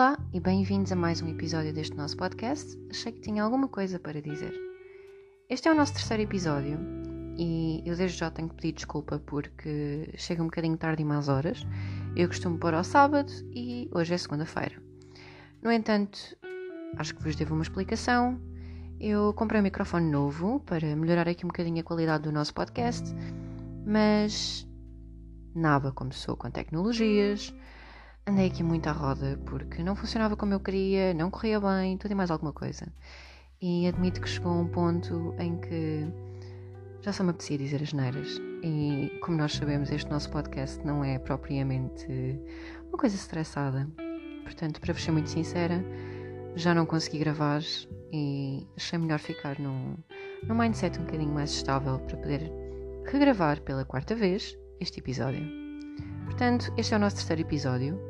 Olá e bem-vindos a mais um episódio deste nosso podcast. Achei que tinha alguma coisa para dizer. Este é o nosso terceiro episódio e eu desde já tenho que pedir desculpa porque chega um bocadinho tarde e mais horas. Eu costumo pôr ao sábado e hoje é segunda-feira. No entanto, acho que vos devo uma explicação. Eu comprei um microfone novo para melhorar aqui um bocadinho a qualidade do nosso podcast, mas nada começou com tecnologias andei aqui muito à roda porque não funcionava como eu queria, não corria bem, tudo e mais alguma coisa. E admito que chegou um ponto em que já só me apetecia dizer as neiras. E como nós sabemos, este nosso podcast não é propriamente uma coisa estressada. Portanto, para vos ser muito sincera, já não consegui gravar e achei melhor ficar num, num mindset um bocadinho mais estável para poder regravar pela quarta vez este episódio. Portanto, este é o nosso terceiro episódio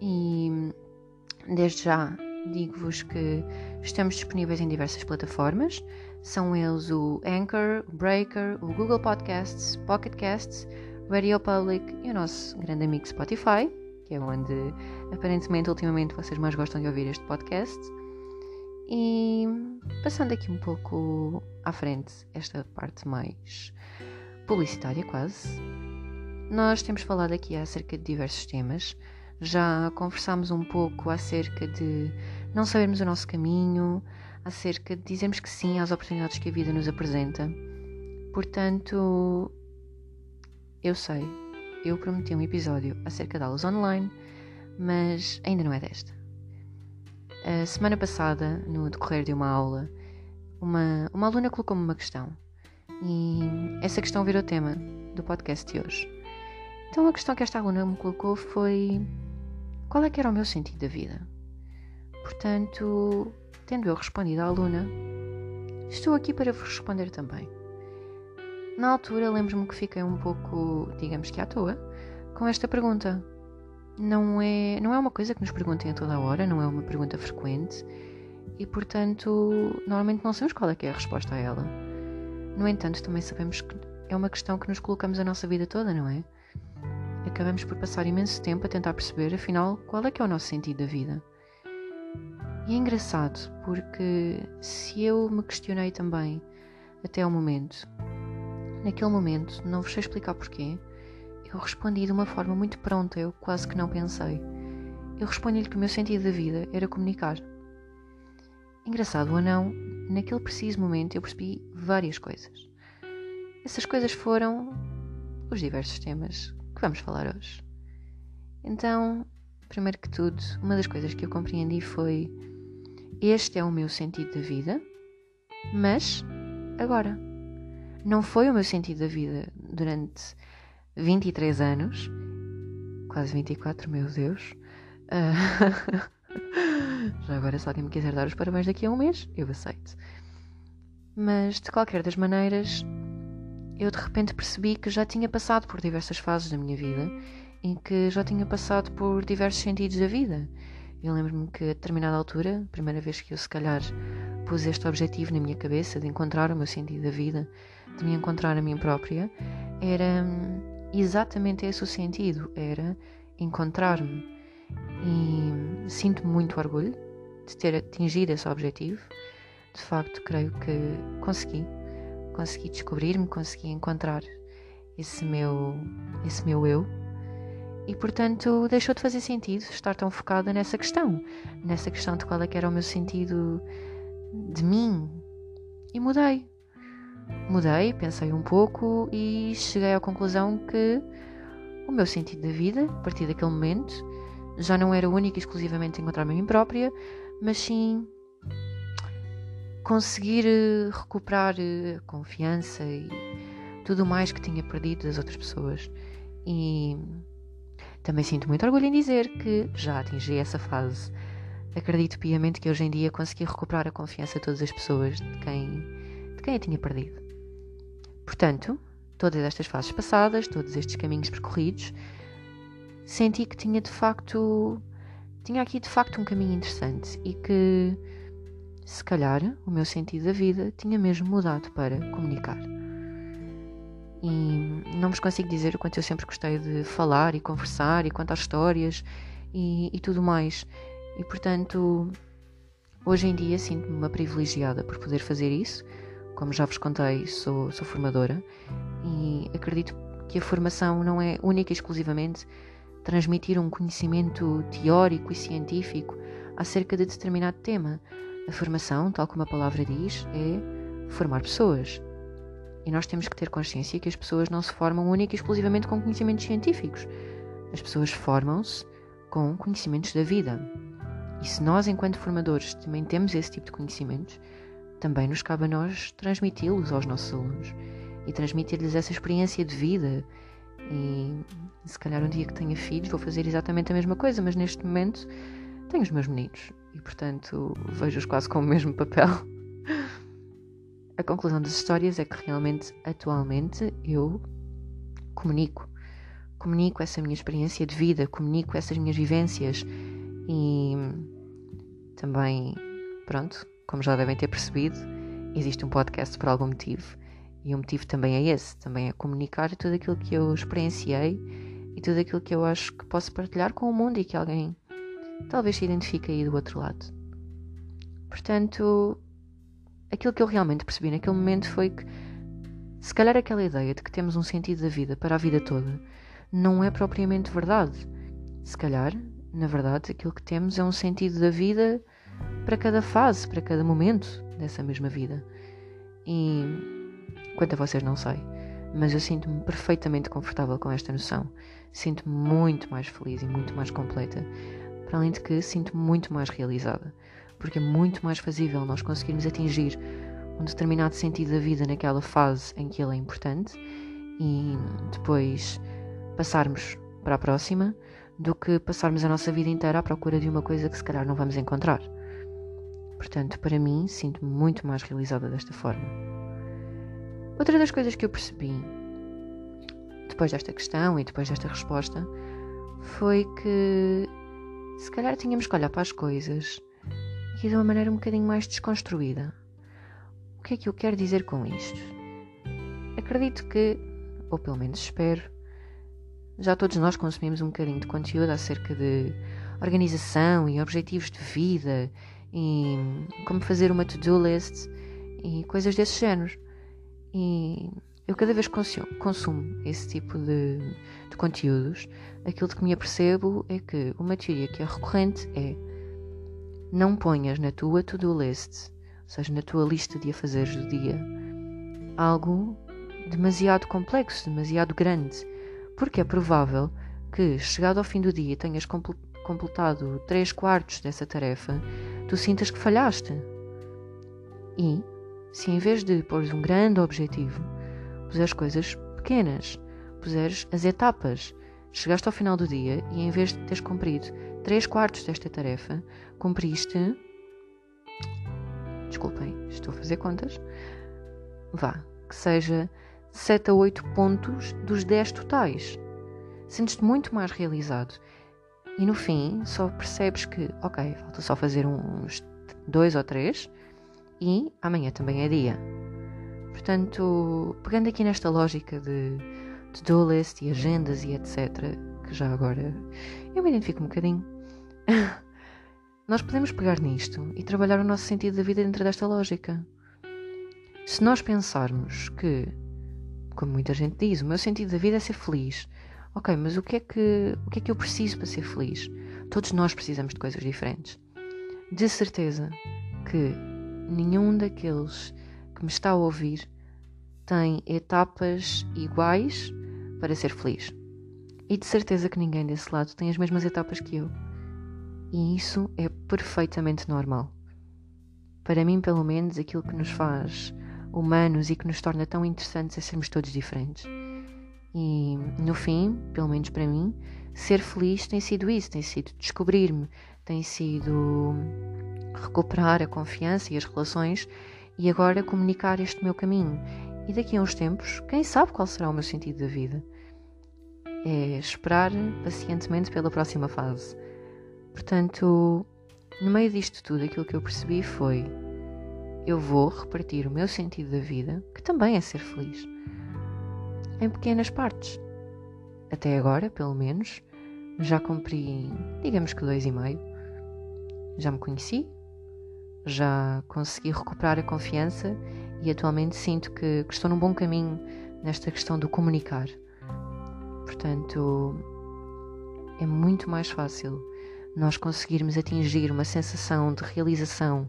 e desde já digo-vos que estamos disponíveis em diversas plataformas. São eles o Anchor, o Breaker, o Google Podcasts, Pocket Casts, Radio Public e o nosso grande amigo Spotify, que é onde aparentemente ultimamente vocês mais gostam de ouvir este podcast. E passando aqui um pouco à frente, esta parte mais publicitária quase, nós temos falado aqui acerca de diversos temas já conversámos um pouco acerca de não sabermos o nosso caminho, acerca de dizermos que sim às oportunidades que a vida nos apresenta. Portanto, eu sei, eu prometi um episódio acerca de aulas online, mas ainda não é desta. A semana passada, no decorrer de uma aula, uma, uma aluna colocou-me uma questão e essa questão virou tema do podcast de hoje. Então a questão que esta aluna me colocou foi qual é que era o meu sentido da vida. Portanto, tendo eu respondido à aluna, estou aqui para vos responder também. Na altura, lembro-me que fiquei um pouco, digamos que à toa, com esta pergunta. Não é, não é uma coisa que nos perguntem a toda a hora, não é uma pergunta frequente e, portanto, normalmente não sabemos qual é que é a resposta a ela. No entanto, também sabemos que é uma questão que nos colocamos a nossa vida toda, não é? Acabamos por passar imenso tempo a tentar perceber, afinal, qual é que é o nosso sentido da vida. E é engraçado, porque se eu me questionei também até ao momento, naquele momento, não vos sei explicar porquê, eu respondi de uma forma muito pronta, eu quase que não pensei. Eu respondi-lhe que o meu sentido da vida era comunicar. Engraçado ou não, naquele preciso momento eu percebi várias coisas. Essas coisas foram os diversos temas que vamos falar hoje. Então, primeiro que tudo, uma das coisas que eu compreendi foi: este é o meu sentido da vida, mas agora. Não foi o meu sentido da vida durante 23 anos, quase 24, meu Deus. Uh, já agora, se alguém me quiser dar os parabéns daqui a um mês, eu aceito. Mas, de qualquer das maneiras, eu de repente percebi que já tinha passado por diversas fases da minha vida e que já tinha passado por diversos sentidos da vida. Eu lembro-me que a determinada altura, a primeira vez que eu se calhar pus este objetivo na minha cabeça de encontrar o meu sentido da vida, de me encontrar a mim própria, era hum, exatamente esse o sentido, era encontrar-me. E sinto muito orgulho de ter atingido esse objetivo. De facto, creio que consegui consegui descobrir-me, consegui encontrar esse meu, esse meu eu. E portanto deixou de fazer sentido estar tão focada nessa questão, nessa questão de qual é que era o meu sentido de mim. E mudei. Mudei, pensei um pouco e cheguei à conclusão que o meu sentido da vida, a partir daquele momento, já não era único e exclusivamente encontrar-me a mim própria, mas sim conseguir eh, recuperar eh, a confiança e tudo mais que tinha perdido das outras pessoas. E também sinto muito orgulho em dizer que já atingi essa fase. Acredito piamente que hoje em dia consegui recuperar a confiança de todas as pessoas de quem, de quem a tinha perdido. Portanto, todas estas fases passadas, todos estes caminhos percorridos, senti que tinha de facto tinha aqui de facto um caminho interessante e que se calhar o meu sentido da vida tinha mesmo mudado para comunicar. E não vos consigo dizer o quanto eu sempre gostei de falar e conversar e contar histórias e, e tudo mais. E portanto, hoje em dia sinto-me uma privilegiada por poder fazer isso. Como já vos contei, sou, sou formadora e acredito que a formação não é única e exclusivamente transmitir um conhecimento teórico e científico acerca de determinado tema. A formação, tal como a palavra diz, é formar pessoas. E nós temos que ter consciência que as pessoas não se formam única e exclusivamente com conhecimentos científicos. As pessoas formam-se com conhecimentos da vida. E se nós, enquanto formadores, também temos esse tipo de conhecimentos, também nos cabe a nós transmiti-los aos nossos alunos e transmitir-lhes essa experiência de vida. E se calhar um dia que tenha filhos vou fazer exatamente a mesma coisa, mas neste momento tenho os meus meninos e, portanto, vejo-os quase com o mesmo papel. A conclusão das histórias é que realmente, atualmente, eu comunico. Comunico essa minha experiência de vida, comunico essas minhas vivências e também, pronto, como já devem ter percebido, existe um podcast por algum motivo e o motivo também é esse, também é comunicar tudo aquilo que eu experienciei e tudo aquilo que eu acho que posso partilhar com o mundo e que alguém talvez se identifique aí do outro lado. Portanto, aquilo que eu realmente percebi naquele momento foi que se calhar aquela ideia de que temos um sentido da vida para a vida toda não é propriamente verdade. Se calhar, na verdade, aquilo que temos é um sentido da vida para cada fase, para cada momento dessa mesma vida. E Quanto a vocês, não sei. Mas eu sinto-me perfeitamente confortável com esta noção. Sinto-me muito mais feliz e muito mais completa. Para além de que sinto-me muito mais realizada. Porque é muito mais fazível nós conseguirmos atingir um determinado sentido da vida naquela fase em que ele é importante e depois passarmos para a próxima do que passarmos a nossa vida inteira à procura de uma coisa que se calhar não vamos encontrar. Portanto, para mim, sinto-me muito mais realizada desta forma. Outra das coisas que eu percebi depois desta questão e depois desta resposta foi que se calhar tínhamos que olhar para as coisas e de uma maneira um bocadinho mais desconstruída. O que é que eu quero dizer com isto? Acredito que, ou pelo menos espero, já todos nós consumimos um bocadinho de conteúdo acerca de organização e objetivos de vida e como fazer uma to-do list e coisas desse género. E eu cada vez consumo, esse tipo de, de conteúdos, aquilo de que me apercebo é que uma teoria que é recorrente é não ponhas na tua to-do list, ou seja, na tua lista de afazeres do dia, algo demasiado complexo, demasiado grande, porque é provável que, chegado ao fim do dia, tenhas completado 3 quartos dessa tarefa, tu sintas que falhaste. E se em vez de pôres um grande objetivo, puseres coisas pequenas, puseres as etapas, chegaste ao final do dia e em vez de teres cumprido 3 quartos desta tarefa, cumpriste. Desculpem, estou a fazer contas. Vá, que seja 7 a 8 pontos dos 10 totais. Sentes-te muito mais realizado. E no fim, só percebes que, ok, falta só fazer uns 2 ou 3 e amanhã também é dia. Portanto, pegando aqui nesta lógica de to-do list e agendas e etc., que já agora eu me identifico um bocadinho, nós podemos pegar nisto e trabalhar o nosso sentido da vida dentro desta lógica. Se nós pensarmos que, como muita gente diz, o meu sentido da vida é ser feliz, ok, mas o que é que, o que, é que eu preciso para ser feliz? Todos nós precisamos de coisas diferentes. De certeza que nenhum daqueles que me está a ouvir tem etapas iguais para ser feliz. E de certeza que ninguém desse lado tem as mesmas etapas que eu. E isso é perfeitamente normal. Para mim, pelo menos, aquilo que nos faz humanos e que nos torna tão interessantes é sermos todos diferentes. E no fim, pelo menos para mim, ser feliz tem sido isso, tem sido descobrir-me, tem sido recuperar a confiança e as relações e agora comunicar este meu caminho. E daqui a uns tempos, quem sabe qual será o meu sentido da vida? É esperar pacientemente pela próxima fase. Portanto, no meio disto tudo, aquilo que eu percebi foi: eu vou repartir o meu sentido da vida, que também é ser feliz, em pequenas partes. Até agora, pelo menos, já cumpri, digamos que dois e meio já me conheci, já consegui recuperar a confiança e atualmente sinto que, que estou num bom caminho nesta questão do comunicar. Portanto, é muito mais fácil nós conseguirmos atingir uma sensação de realização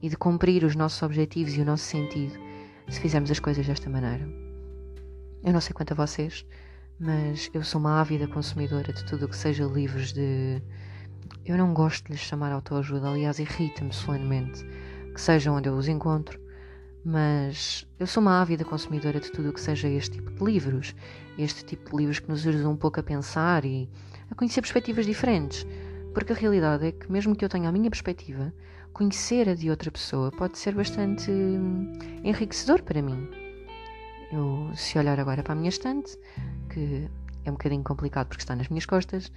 e de cumprir os nossos objetivos e o nosso sentido se fizermos as coisas desta maneira. Eu não sei quanto a vocês, mas eu sou uma ávida consumidora de tudo o que seja livros de. Eu não gosto de lhes chamar autoajuda, aliás, irrita-me solenemente que seja onde eu os encontro, mas eu sou uma ávida consumidora de tudo o que seja este tipo de livros, este tipo de livros que nos ajudam um pouco a pensar e a conhecer perspectivas diferentes, porque a realidade é que, mesmo que eu tenha a minha perspectiva, conhecer a de outra pessoa pode ser bastante hum, enriquecedor para mim. Eu, se olhar agora para a minha estante, que é um bocadinho complicado porque está nas minhas costas,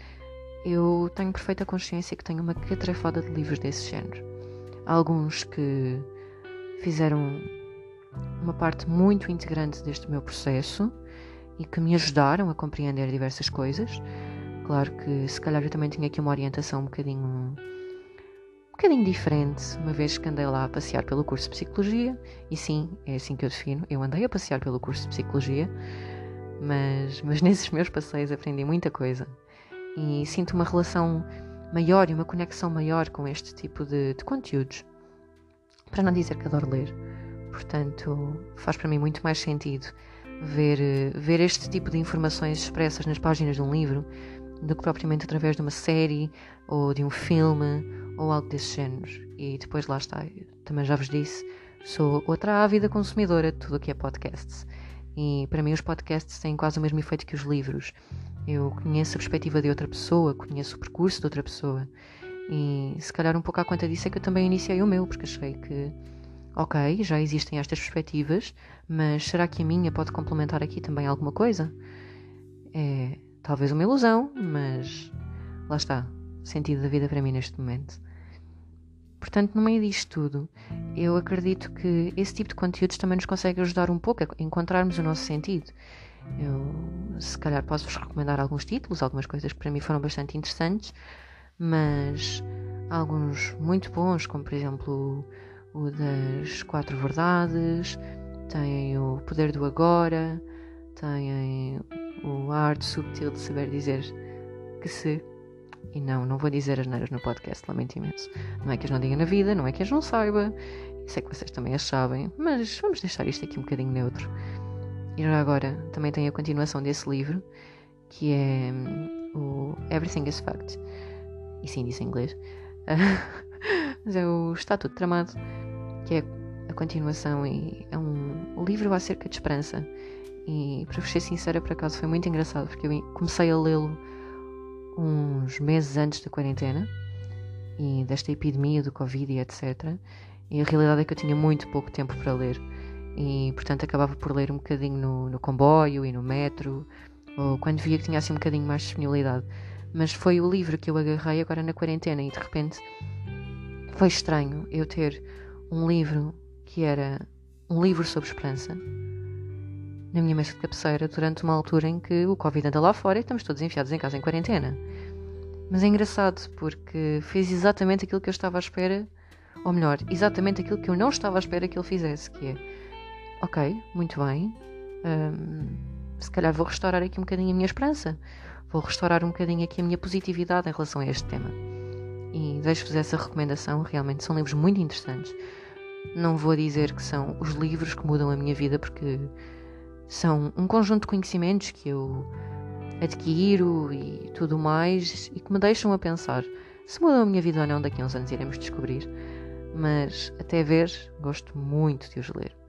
eu tenho perfeita consciência que tenho uma catrafada de livros desse género. Alguns que fizeram uma parte muito integrante deste meu processo e que me ajudaram a compreender diversas coisas. Claro que se calhar eu também tinha aqui uma orientação um bocadinho um bocadinho diferente, uma vez que andei lá a passear pelo curso de Psicologia, e sim, é assim que eu defino, eu andei a passear pelo curso de Psicologia, mas, mas nesses meus passeios aprendi muita coisa e sinto uma relação maior e uma conexão maior com este tipo de, de conteúdos. Para não dizer que adoro ler, portanto, faz para mim muito mais sentido ver, ver este tipo de informações expressas nas páginas de um livro do que propriamente através de uma série ou de um filme ou algo desses géneros. E depois lá está, também já vos disse, sou outra ávida consumidora de tudo o que é podcasts. E para mim os podcasts têm quase o mesmo efeito que os livros. Eu conheço a perspectiva de outra pessoa, conheço o percurso de outra pessoa. E se calhar um pouco à conta disso é que eu também iniciei o meu, porque achei que, ok, já existem estas perspectivas, mas será que a minha pode complementar aqui também alguma coisa? É talvez uma ilusão, mas lá está, sentido da vida para mim neste momento. Portanto, no meio disto tudo, eu acredito que esse tipo de conteúdos também nos consegue ajudar um pouco a encontrarmos o nosso sentido. Eu, se calhar, posso-vos recomendar alguns títulos, algumas coisas que para mim foram bastante interessantes, mas alguns muito bons, como por exemplo o, das Quatro Verdades, tem o Poder do Agora, tem o Arte Subtil de Saber Dizer que se e não, não vou dizer as neiras no podcast, lamento imenso. Não é que as não diga na vida, não é que as não saiba. Sei que vocês também as sabem, mas vamos deixar isto aqui um bocadinho neutro. E agora também tem a continuação desse livro, que é hum, o Everything is Fact. E sim, disse em inglês. mas é o Está Tudo Tramado, que é a continuação e é um livro acerca de esperança. E para vos ser sincera, por acaso foi muito engraçado, porque eu comecei a lê-lo uns meses antes da quarentena e desta epidemia do Covid e etc. E a realidade é que eu tinha muito pouco tempo para ler e, portanto, acabava por ler um bocadinho no, no comboio e no metro ou quando via que tinha assim um bocadinho mais disponibilidade. Mas foi o livro que eu agarrei agora na quarentena e de repente foi estranho eu ter um livro que era um livro sobre esperança na minha mesa de cabeceira durante uma altura em que o Covid anda lá fora e estamos todos enfiados em casa em quarentena. Mas é engraçado porque fez exatamente aquilo que eu estava à espera, ou melhor, exatamente aquilo que eu não estava à espera que ele fizesse, que é ok, muito bem, hum, se calhar vou restaurar aqui um bocadinho a minha esperança, vou restaurar um bocadinho aqui a minha positividade em relação a este tema. E deixo-vos essa recomendação, realmente são livros muito interessantes. Não vou dizer que são os livros que mudam a minha vida, porque são um conjunto de conhecimentos que eu adquiro e tudo mais e que me deixam a pensar se mudou a minha vida ou não, daqui a uns anos iremos descobrir. Mas até ver, gosto muito de os ler.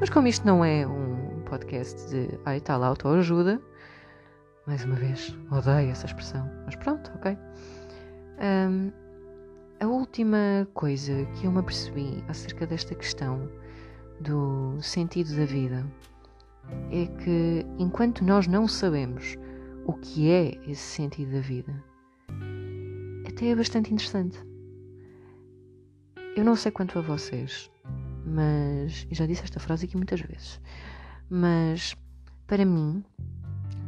Mas como isto não é um podcast de ai tal autoajuda, mais uma vez, odeio essa expressão, mas pronto, ok. Um, a última coisa que eu me apercebi acerca desta questão do sentido da vida é que enquanto nós não sabemos o que é esse sentido da vida, até é bastante interessante. Eu não sei quanto a vocês, mas já disse esta frase aqui muitas vezes, mas para mim,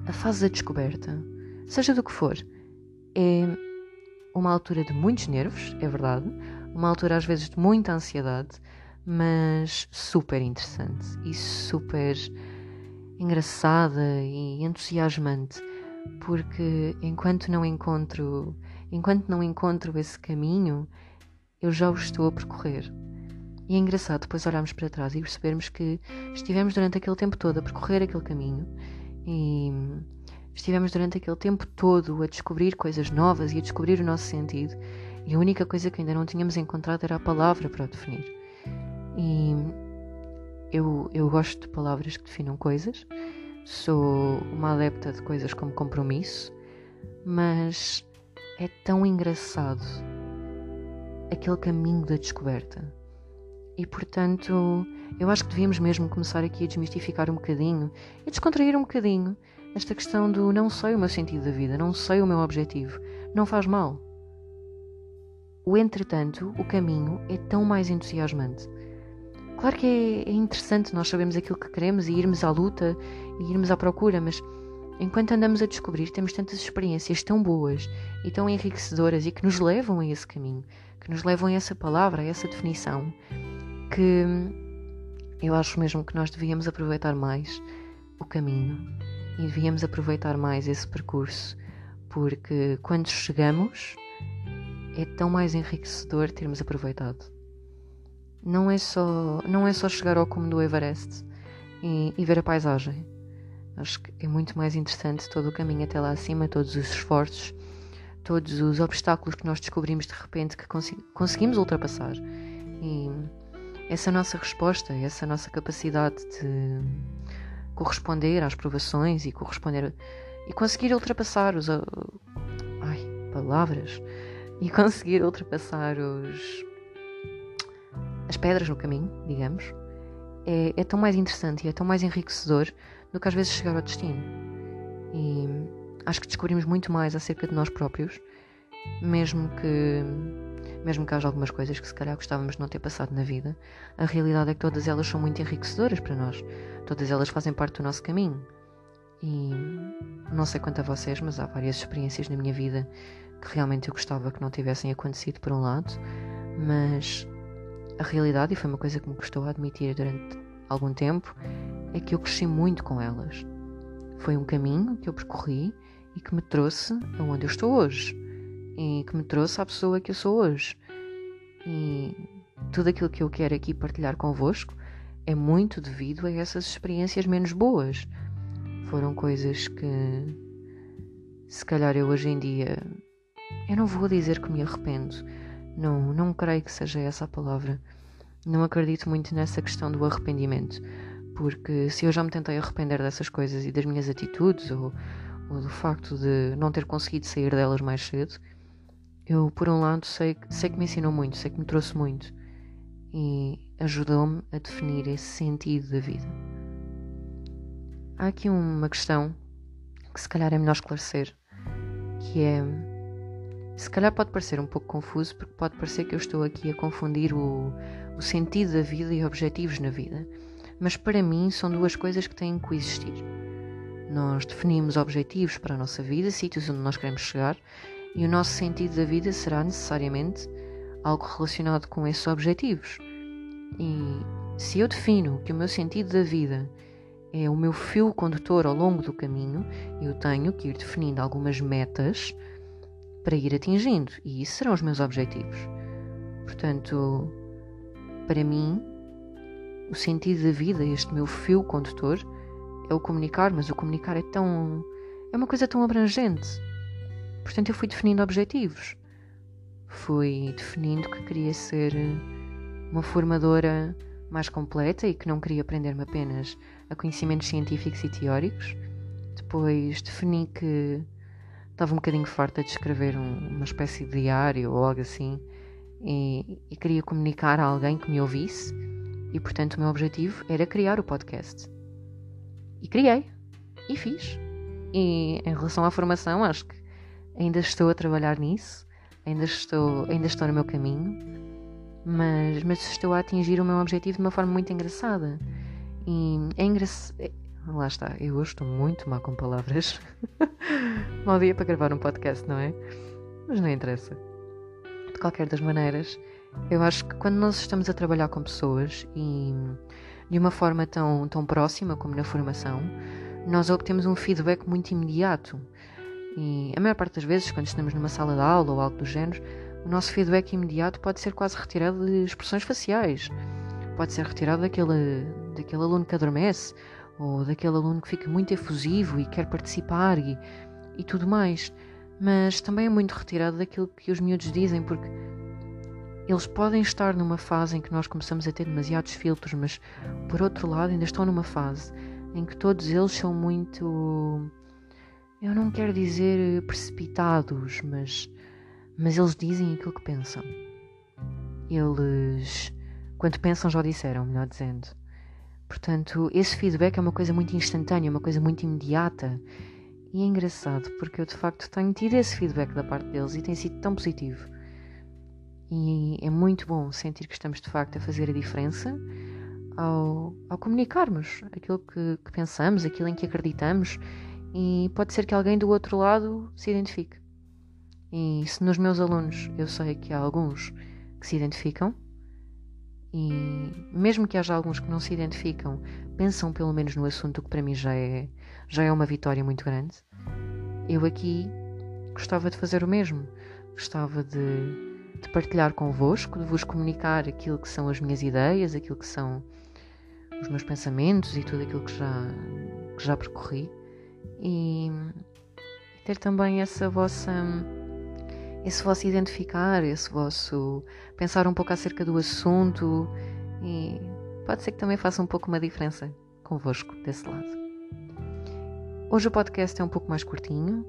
a fase da descoberta, seja do que for, é uma altura de muitos nervos, é verdade, uma altura às vezes de muita ansiedade, mas super interessante e super engraçada e entusiasmante, porque enquanto não encontro, enquanto não encontro esse caminho, eu já o estou a percorrer. E é engraçado depois olharmos para trás e percebermos que estivemos durante aquele tempo todo a percorrer aquele caminho e estivemos durante aquele tempo todo a descobrir coisas novas e a descobrir o nosso sentido. E a única coisa que ainda não tínhamos encontrado era a palavra para o definir. E eu, eu gosto de palavras que definam coisas, sou uma adepta de coisas como compromisso, mas é tão engraçado aquele caminho da descoberta. E portanto, eu acho que devíamos mesmo começar aqui a desmistificar um bocadinho e descontrair um bocadinho esta questão do não sei o meu sentido da vida, não sei o meu objetivo, não faz mal. O entretanto, o caminho é tão mais entusiasmante. Claro que é, é interessante nós sabermos aquilo que queremos e irmos à luta e irmos à procura, mas enquanto andamos a descobrir, temos tantas experiências tão boas e tão enriquecedoras e que nos levam a esse caminho, que nos levam a essa palavra, a essa definição, que eu acho mesmo que nós devíamos aproveitar mais o caminho e devíamos aproveitar mais esse percurso, porque quando chegamos é tão mais enriquecedor termos aproveitado não é só, não é só chegar ao cume do Everest e, e ver a paisagem. Acho que é muito mais interessante todo o caminho até lá acima, todos os esforços, todos os obstáculos que nós descobrimos de repente que conseguimos ultrapassar. E essa nossa resposta, essa nossa capacidade de corresponder às provações e corresponder e conseguir ultrapassar os ai, palavras e conseguir ultrapassar os as pedras no caminho, digamos, é, é, tão mais interessante e é tão mais enriquecedor do que às vezes chegar ao destino. E acho que descobrimos muito mais acerca de nós próprios, mesmo que mesmo que haja algumas coisas que se calhar gostávamos de não ter passado na vida, a realidade é que todas elas são muito enriquecedoras para nós. Todas elas fazem parte do nosso caminho. E não sei quanto a vocês, mas há várias experiências na minha vida que realmente eu gostava que não tivessem acontecido por um lado, mas a realidade, e foi uma coisa que me custou admitir durante algum tempo, é que eu cresci muito com elas. Foi um caminho que eu percorri e que me trouxe aonde eu estou hoje. E que me trouxe à pessoa que eu sou hoje. E tudo aquilo que eu quero aqui partilhar convosco é muito devido a essas experiências menos boas. Foram coisas que, se calhar, eu hoje em dia. Eu não vou dizer que me arrependo, não, não creio que seja essa a palavra. Não acredito muito nessa questão do arrependimento, porque se eu já me tentei arrepender dessas coisas e das minhas atitudes, ou, ou do facto de não ter conseguido sair delas mais cedo, eu, por um lado, sei, sei que me ensinou muito, sei que me trouxe muito e ajudou-me a definir esse sentido da vida. Há aqui uma questão que se calhar é melhor esclarecer, que é se calhar pode parecer um pouco confuso, porque pode parecer que eu estou aqui a confundir o, o sentido da vida e objetivos na vida. Mas para mim são duas coisas que têm que coexistir. Nós definimos objetivos para a nossa vida, sítios onde nós queremos chegar, e o nosso sentido da vida será necessariamente algo relacionado com esses objetivos. E se eu defino que o meu sentido da vida é o meu fio condutor ao longo do caminho, eu tenho que ir definindo algumas metas para ir atingindo, e isso serão os meus objetivos. Portanto, para mim, o sentido da vida, este meu fio condutor, é o comunicar, mas o comunicar é tão. é uma coisa tão abrangente. Portanto, eu fui definindo objetivos. Fui definindo que queria ser uma formadora mais completa e que não queria aprender-me apenas a conhecimentos científicos e teóricos. Depois defini que estava um bocadinho farta de escrever um, uma espécie de diário ou algo assim e, e, queria comunicar a alguém que me ouvisse e portanto o meu objetivo era criar o podcast. E criei e fiz. E em relação à formação, acho que ainda estou a trabalhar nisso, ainda estou, ainda estou no meu caminho, mas, mas estou a atingir o meu objetivo de uma forma muito engraçada. E é engraçado Lá está, eu hoje estou muito má com palavras. Mau dia para gravar um podcast, não é? mas não interessa. De qualquer das maneiras, eu acho que quando nós estamos a trabalhar com pessoas e de uma forma tão, tão próxima como na formação, nós obtemos um feedback muito imediato. E a maior parte das vezes, quando estamos numa sala de aula ou algo do género, o nosso feedback imediato pode ser quase retirado de expressões faciais. Pode ser retirado daquele, daquele aluno que adormece, ou daquele aluno que fica muito efusivo e quer participar e, e tudo mais. Mas também é muito retirado daquilo que os miúdos dizem, porque eles podem estar numa fase em que nós começamos a ter demasiados filtros, mas por outro lado ainda estão numa fase em que todos eles são muito. Eu não quero dizer precipitados, mas, mas eles dizem aquilo que pensam. Eles, quando pensam, já disseram, melhor dizendo. Portanto, esse feedback é uma coisa muito instantânea, uma coisa muito imediata. E é engraçado porque eu de facto tenho tido esse feedback da parte deles e tem sido tão positivo. E é muito bom sentir que estamos de facto a fazer a diferença ao, ao comunicarmos aquilo que, que pensamos, aquilo em que acreditamos, e pode ser que alguém do outro lado se identifique. E se nos meus alunos eu sei que há alguns que se identificam, e mesmo que haja alguns que não se identificam, pensam pelo menos no assunto, que para mim já é, já é uma vitória muito grande, eu aqui gostava de fazer o mesmo. Gostava de, de partilhar convosco, de vos comunicar aquilo que são as minhas ideias, aquilo que são os meus pensamentos e tudo aquilo que já, que já percorri e, ter também essa vossa esse vosso identificar, esse vosso pensar um pouco acerca do assunto e pode ser que também faça um pouco uma diferença convosco desse lado. Hoje o podcast é um pouco mais curtinho,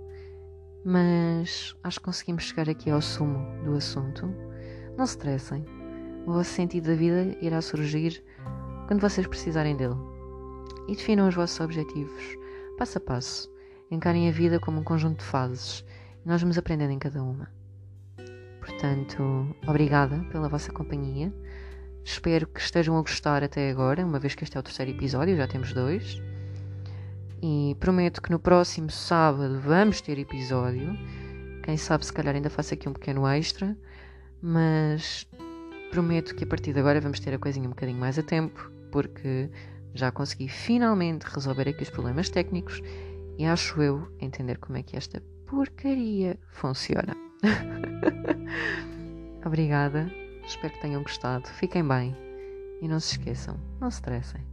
mas acho que conseguimos chegar aqui ao sumo do assunto. Não se estressem, o vosso sentido da vida irá surgir quando vocês precisarem dele. E definam os vossos objetivos, passo a passo. Encarem a vida como um conjunto de fases e nós vamos aprendendo em cada uma. Portanto, obrigada pela vossa companhia. Espero que estejam a gostar até agora, uma vez que este é o terceiro episódio, já temos dois. E prometo que no próximo sábado vamos ter episódio. Quem sabe, se calhar ainda faço aqui um pequeno extra, mas prometo que a partir de agora vamos ter a coisinha um bocadinho mais a tempo porque já consegui finalmente resolver aqui os problemas técnicos e acho eu entender como é que esta porcaria funciona. Obrigada, espero que tenham gostado. Fiquem bem e não se esqueçam, não se estressem.